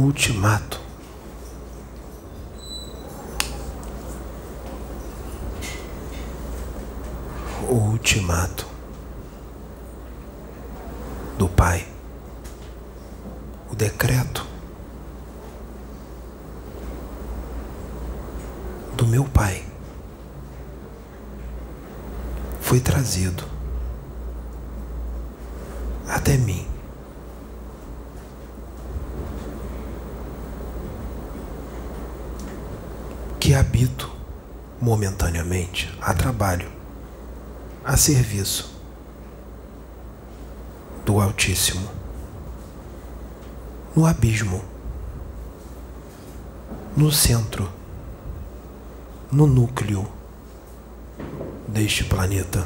ultimato. O ultimato do Pai, o decreto do meu Pai foi trazido até mim. Que habito momentaneamente a trabalho, a serviço do Altíssimo, no abismo, no centro, no núcleo deste planeta.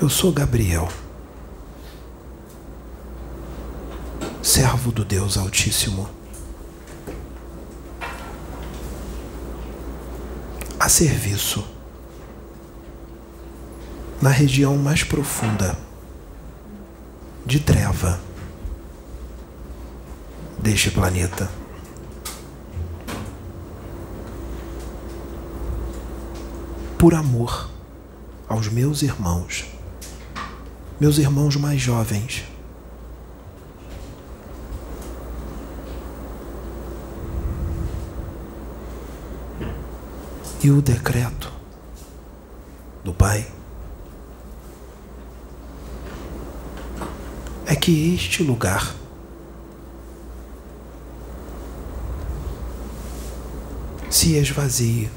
Eu sou Gabriel, servo do Deus Altíssimo, a serviço na região mais profunda de treva deste planeta. Por amor aos meus irmãos, meus irmãos mais jovens. E o decreto do Pai é que este lugar se esvazie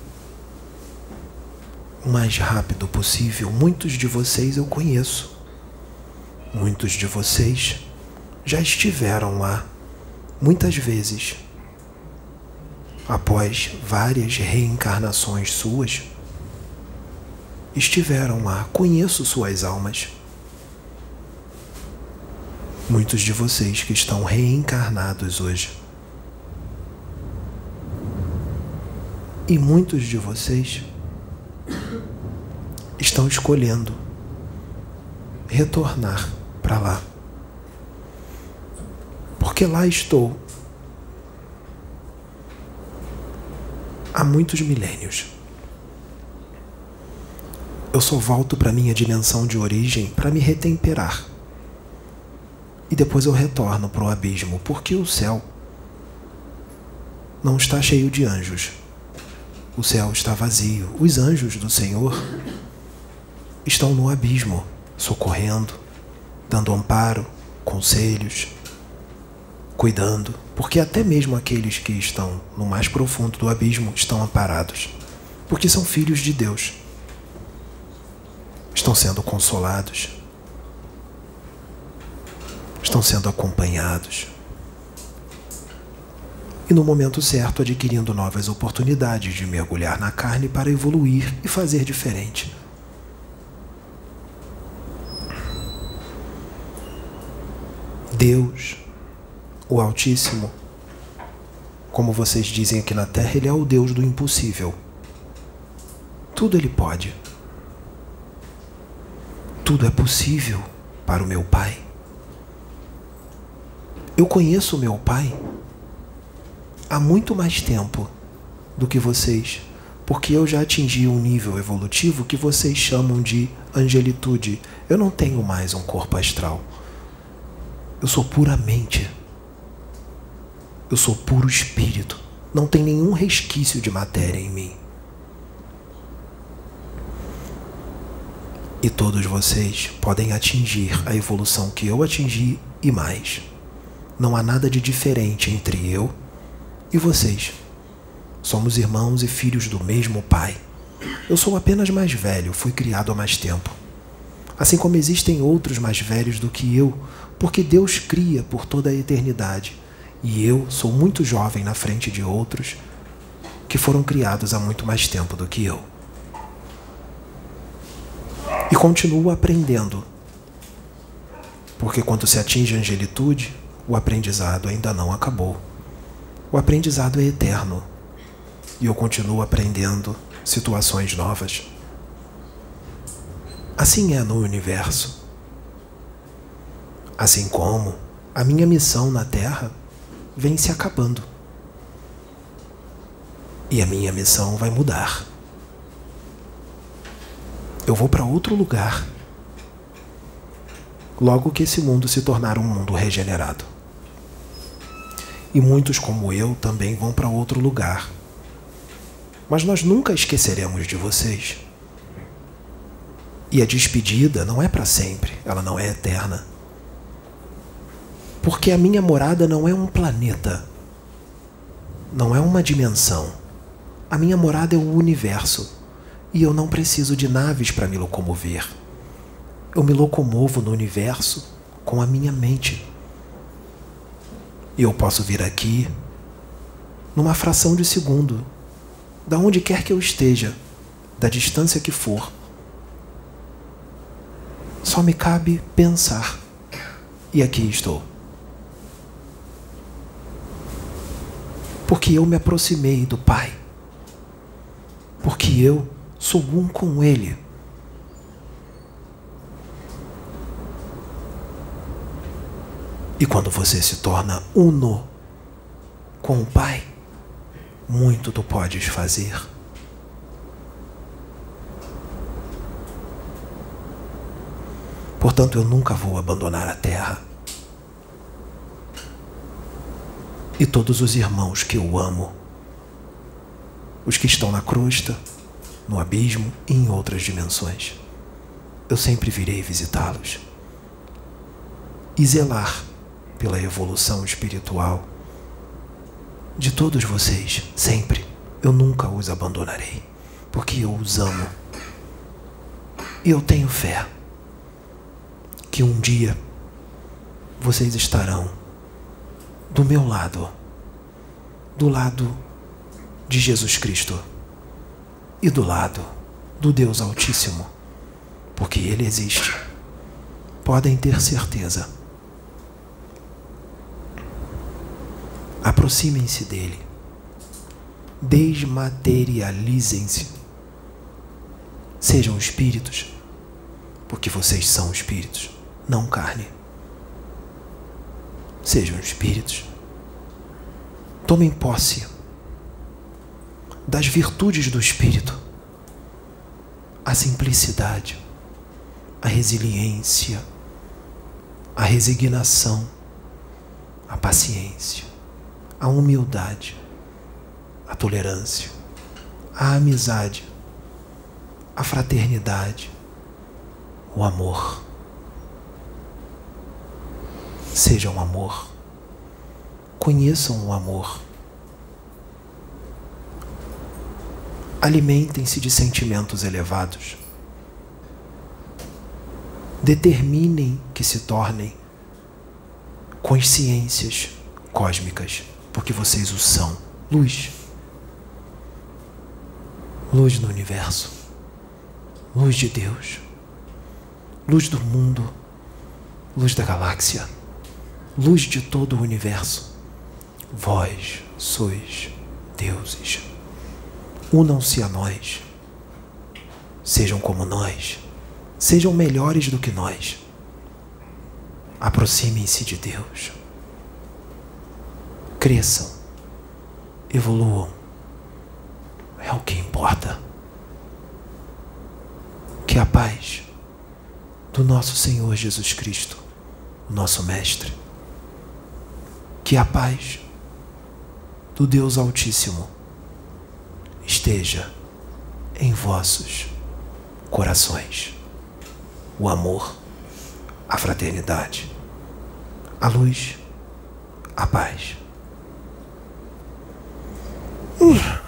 o mais rápido possível. Muitos de vocês eu conheço. Muitos de vocês já estiveram lá muitas vezes. Após várias reencarnações suas, estiveram lá. Conheço suas almas. Muitos de vocês que estão reencarnados hoje. E muitos de vocês estão escolhendo retornar para lá. Porque lá estou há muitos milênios. Eu só volto para minha dimensão de origem para me retemperar. E depois eu retorno para o abismo, porque o céu não está cheio de anjos. O céu está vazio. Os anjos do Senhor estão no abismo, socorrendo, dando amparo, conselhos, cuidando, porque até mesmo aqueles que estão no mais profundo do abismo estão amparados, porque são filhos de Deus. Estão sendo consolados, estão sendo acompanhados e no momento certo adquirindo novas oportunidades de mergulhar na carne para evoluir e fazer diferente. Deus, o Altíssimo, como vocês dizem aqui na Terra, Ele é o Deus do impossível. Tudo Ele pode. Tudo é possível para o meu Pai. Eu conheço o meu Pai há muito mais tempo do que vocês, porque eu já atingi um nível evolutivo que vocês chamam de angelitude. Eu não tenho mais um corpo astral. Eu sou puramente. Eu sou puro espírito. Não tem nenhum resquício de matéria em mim. E todos vocês podem atingir a evolução que eu atingi e mais. Não há nada de diferente entre eu e vocês. Somos irmãos e filhos do mesmo Pai. Eu sou apenas mais velho, fui criado há mais tempo. Assim como existem outros mais velhos do que eu, porque Deus cria por toda a eternidade. E eu sou muito jovem na frente de outros que foram criados há muito mais tempo do que eu. E continuo aprendendo. Porque quando se atinge a angelitude, o aprendizado ainda não acabou. O aprendizado é eterno. E eu continuo aprendendo situações novas. Assim é no universo. Assim como a minha missão na Terra vem se acabando. E a minha missão vai mudar. Eu vou para outro lugar. Logo que esse mundo se tornar um mundo regenerado. E muitos como eu também vão para outro lugar. Mas nós nunca esqueceremos de vocês. E a despedida não é para sempre, ela não é eterna. Porque a minha morada não é um planeta, não é uma dimensão. A minha morada é o universo e eu não preciso de naves para me locomover. Eu me locomovo no universo com a minha mente. E eu posso vir aqui numa fração de segundo, da onde quer que eu esteja, da distância que for. Só me cabe pensar. E aqui estou. Porque eu me aproximei do Pai. Porque eu sou um com Ele. E quando você se torna uno com o Pai, muito tu podes fazer. Portanto, eu nunca vou abandonar a terra. E todos os irmãos que eu amo, os que estão na crosta, no abismo e em outras dimensões, eu sempre virei visitá-los e zelar pela evolução espiritual de todos vocês, sempre. Eu nunca os abandonarei, porque eu os amo. E eu tenho fé que um dia vocês estarão do meu lado, do lado de Jesus Cristo e do lado do Deus Altíssimo, porque Ele existe. Podem ter certeza. Aproximem-se dele. Desmaterializem-se. Sejam espíritos, porque vocês são espíritos não carne. Sejam espíritos. Tomem posse das virtudes do espírito, a simplicidade, a resiliência, a resignação, a paciência, a humildade, a tolerância, a amizade, a fraternidade, o amor Sejam amor. Conheçam o amor. Alimentem-se de sentimentos elevados. Determinem que se tornem consciências cósmicas, porque vocês o são. Luz. Luz no universo. Luz de Deus. Luz do mundo. Luz da galáxia luz de todo o universo. Vós sois deuses. Unam-se a nós. Sejam como nós. Sejam melhores do que nós. Aproximem-se de Deus. Cresçam. Evoluam. É o que importa. Que a paz do nosso Senhor Jesus Cristo, nosso Mestre, que a paz do Deus Altíssimo esteja em vossos corações. O amor, a fraternidade, a luz, a paz. Uh.